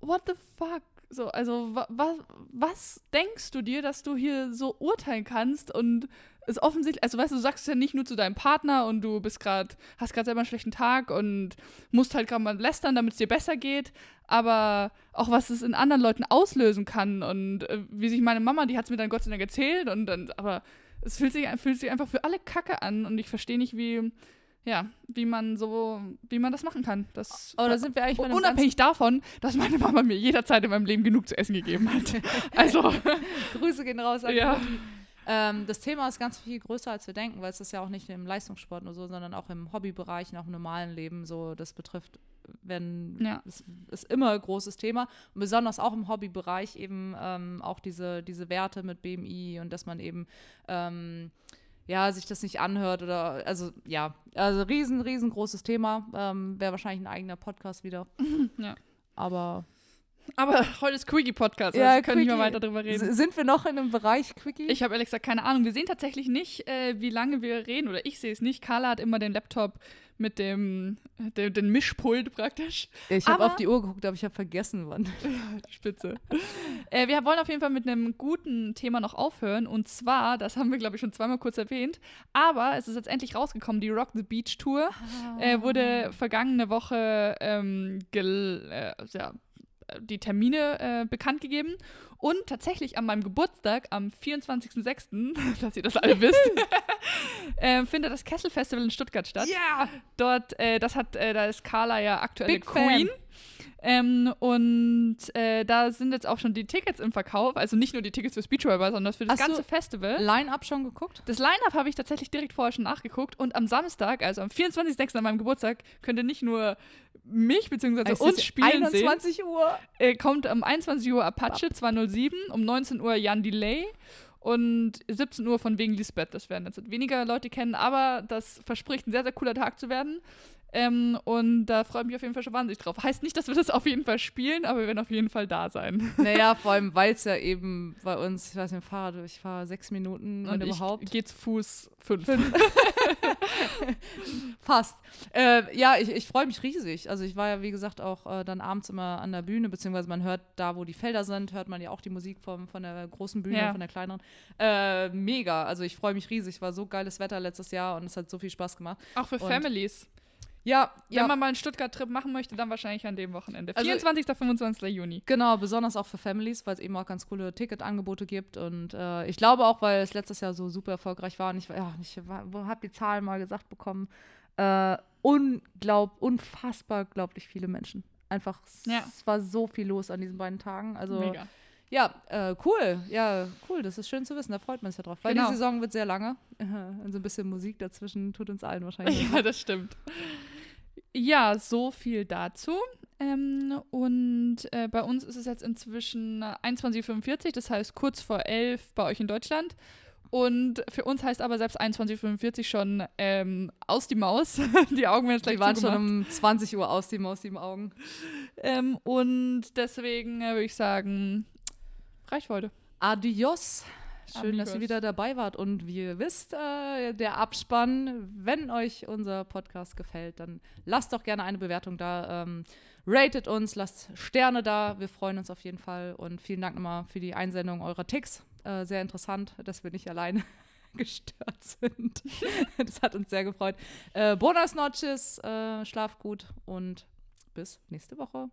what the fuck? So, also wa, wa, was denkst du dir, dass du hier so urteilen kannst und es offensichtlich, also weißt du, du sagst es ja nicht nur zu deinem Partner und du bist gerade, hast gerade selber einen schlechten Tag und musst halt gerade mal lästern, damit es dir besser geht, aber auch was es in anderen Leuten auslösen kann und äh, wie sich meine Mama, die hat es mir dann Gott sei Dank erzählt und dann, aber es fühlt sich, fühlt sich einfach für alle Kacke an und ich verstehe nicht, wie, ja, wie man so, wie man das machen kann. Das, da sind wir eigentlich unabhängig davon, dass meine Mama mir jederzeit in meinem Leben genug zu essen gegeben hat. Also, Grüße gehen raus. an ja. Ähm, das Thema ist ganz viel größer, als wir denken, weil es ist ja auch nicht im Leistungssport nur so, sondern auch im Hobbybereich und auch im normalen Leben so. Das betrifft, wenn Ja. es ist immer ein großes Thema und besonders auch im Hobbybereich eben ähm, auch diese, diese Werte mit BMI und dass man eben ähm, ja, sich das nicht anhört oder also ja, also riesen, riesengroßes Thema. Ähm, Wäre wahrscheinlich ein eigener Podcast wieder. Ja. Aber Aber heute ist Quickie-Podcast, also Ja, wir können nicht mehr Quickie. weiter drüber reden. sind wir noch in einem Bereich Quickie? Ich habe ehrlich gesagt keine Ahnung. Wir sehen tatsächlich nicht, äh, wie lange wir reden, oder ich sehe es nicht. Carla hat immer den Laptop mit dem, äh, dem Mischpult praktisch. Ich habe auf die Uhr geguckt, aber ich habe vergessen, wann. Spitze. äh, wir wollen auf jeden Fall mit einem guten Thema noch aufhören. Und zwar, das haben wir, glaube ich, schon zweimal kurz erwähnt, aber es ist jetzt endlich rausgekommen, die Rock the Beach Tour äh, wurde vergangene Woche ähm, gel, äh, ja, die Termine äh, bekannt gegeben. Und tatsächlich an meinem Geburtstag, am 24.06., dass ihr das alle wisst, äh, findet das Kessel Festival in Stuttgart statt. Ja! Dort, äh, das hat, äh, da ist Carla ja aktuelle Big Fan. Ähm, und äh, da sind jetzt auch schon die Tickets im Verkauf. Also nicht nur die Tickets für Beachvolleyball, sondern für das Hast ganze Festival. Line-Up schon geguckt? Das Line-Up habe ich tatsächlich direkt vorher schon nachgeguckt. Und am Samstag, also am 24.06. an meinem Geburtstag, könnt ihr nicht nur mich bzw. Uns spielen sehen. 21 Uhr. Äh, kommt um 21 Uhr Apache 207, um 19 Uhr Jan Delay und 17 Uhr von wegen Lisbeth. Das werden jetzt weniger Leute kennen, aber das verspricht ein sehr, sehr cooler Tag zu werden. Ähm, und da freue ich mich auf jeden Fall schon wahnsinnig drauf. Heißt nicht, dass wir das auf jeden Fall spielen, aber wir werden auf jeden Fall da sein. Naja, vor allem, weil es ja eben bei uns, ich weiß nicht, Fahrrad, ich fahre sechs Minuten und, Und ich überhaupt. gehe zu Fuß fünf. Fast. Äh, ja, ich, ich freue mich riesig. Also ich war ja, wie gesagt, auch äh, dann abends immer an der Bühne, beziehungsweise man hört da, wo die Felder sind, hört man ja auch die Musik vom, von der großen Bühne, Ja. von der kleineren. Äh, mega. Also ich freue mich riesig. War so geiles Wetter letztes Jahr und es hat so viel Spaß gemacht. Auch für Und- Families. Ja, Wenn man mal einen Stuttgart-Trip machen möchte, dann wahrscheinlich an dem Wochenende. Also- 24. 25. Juni. Genau, besonders auch für Families, weil es eben auch ganz coole Ticketangebote gibt. Und äh, ich glaube auch, weil es letztes Jahr so super erfolgreich war. Und ich, ja, ich habe die Zahlen mal gesagt bekommen. Äh, unglaub, unfassbar glaublich viele Menschen. Einfach, Ja. es war so viel los an diesen beiden Tagen. Also, Mega. ja, äh, cool. Ja, cool. Das ist schön zu wissen. Da freut man sich ja drauf. Weil Genau. die Saison wird sehr lange. Und so ein bisschen Musik dazwischen tut uns allen wahrscheinlich. Ja, das stimmt. Ja, so viel dazu. Ähm, und äh, bei uns ist es jetzt inzwischen äh, 21.45 Uhr, das heißt kurz vor 11 bei euch in Deutschland. Und für uns heißt aber selbst 21.45 Uhr schon ähm, aus die Maus. die Augen werden Die waren schon um 20 Uhr aus die Maus, die Augen. Ähm, und deswegen äh, würde ich sagen, reicht für heute. Adios. Schön, dass ihr Amigos. wieder dabei wart. Und wie ihr wisst, äh, der Abspann, wenn euch unser Podcast gefällt, dann lasst doch gerne eine Bewertung da. Ähm, ratet uns, lasst Sterne da. Wir freuen uns auf jeden Fall. Und vielen Dank nochmal für die Einsendung eurer Ticks. Äh, sehr interessant, dass wir nicht alleine gestört sind. das hat uns sehr gefreut. Äh, Buenas noches, äh, schlaf gut und bis nächste Woche.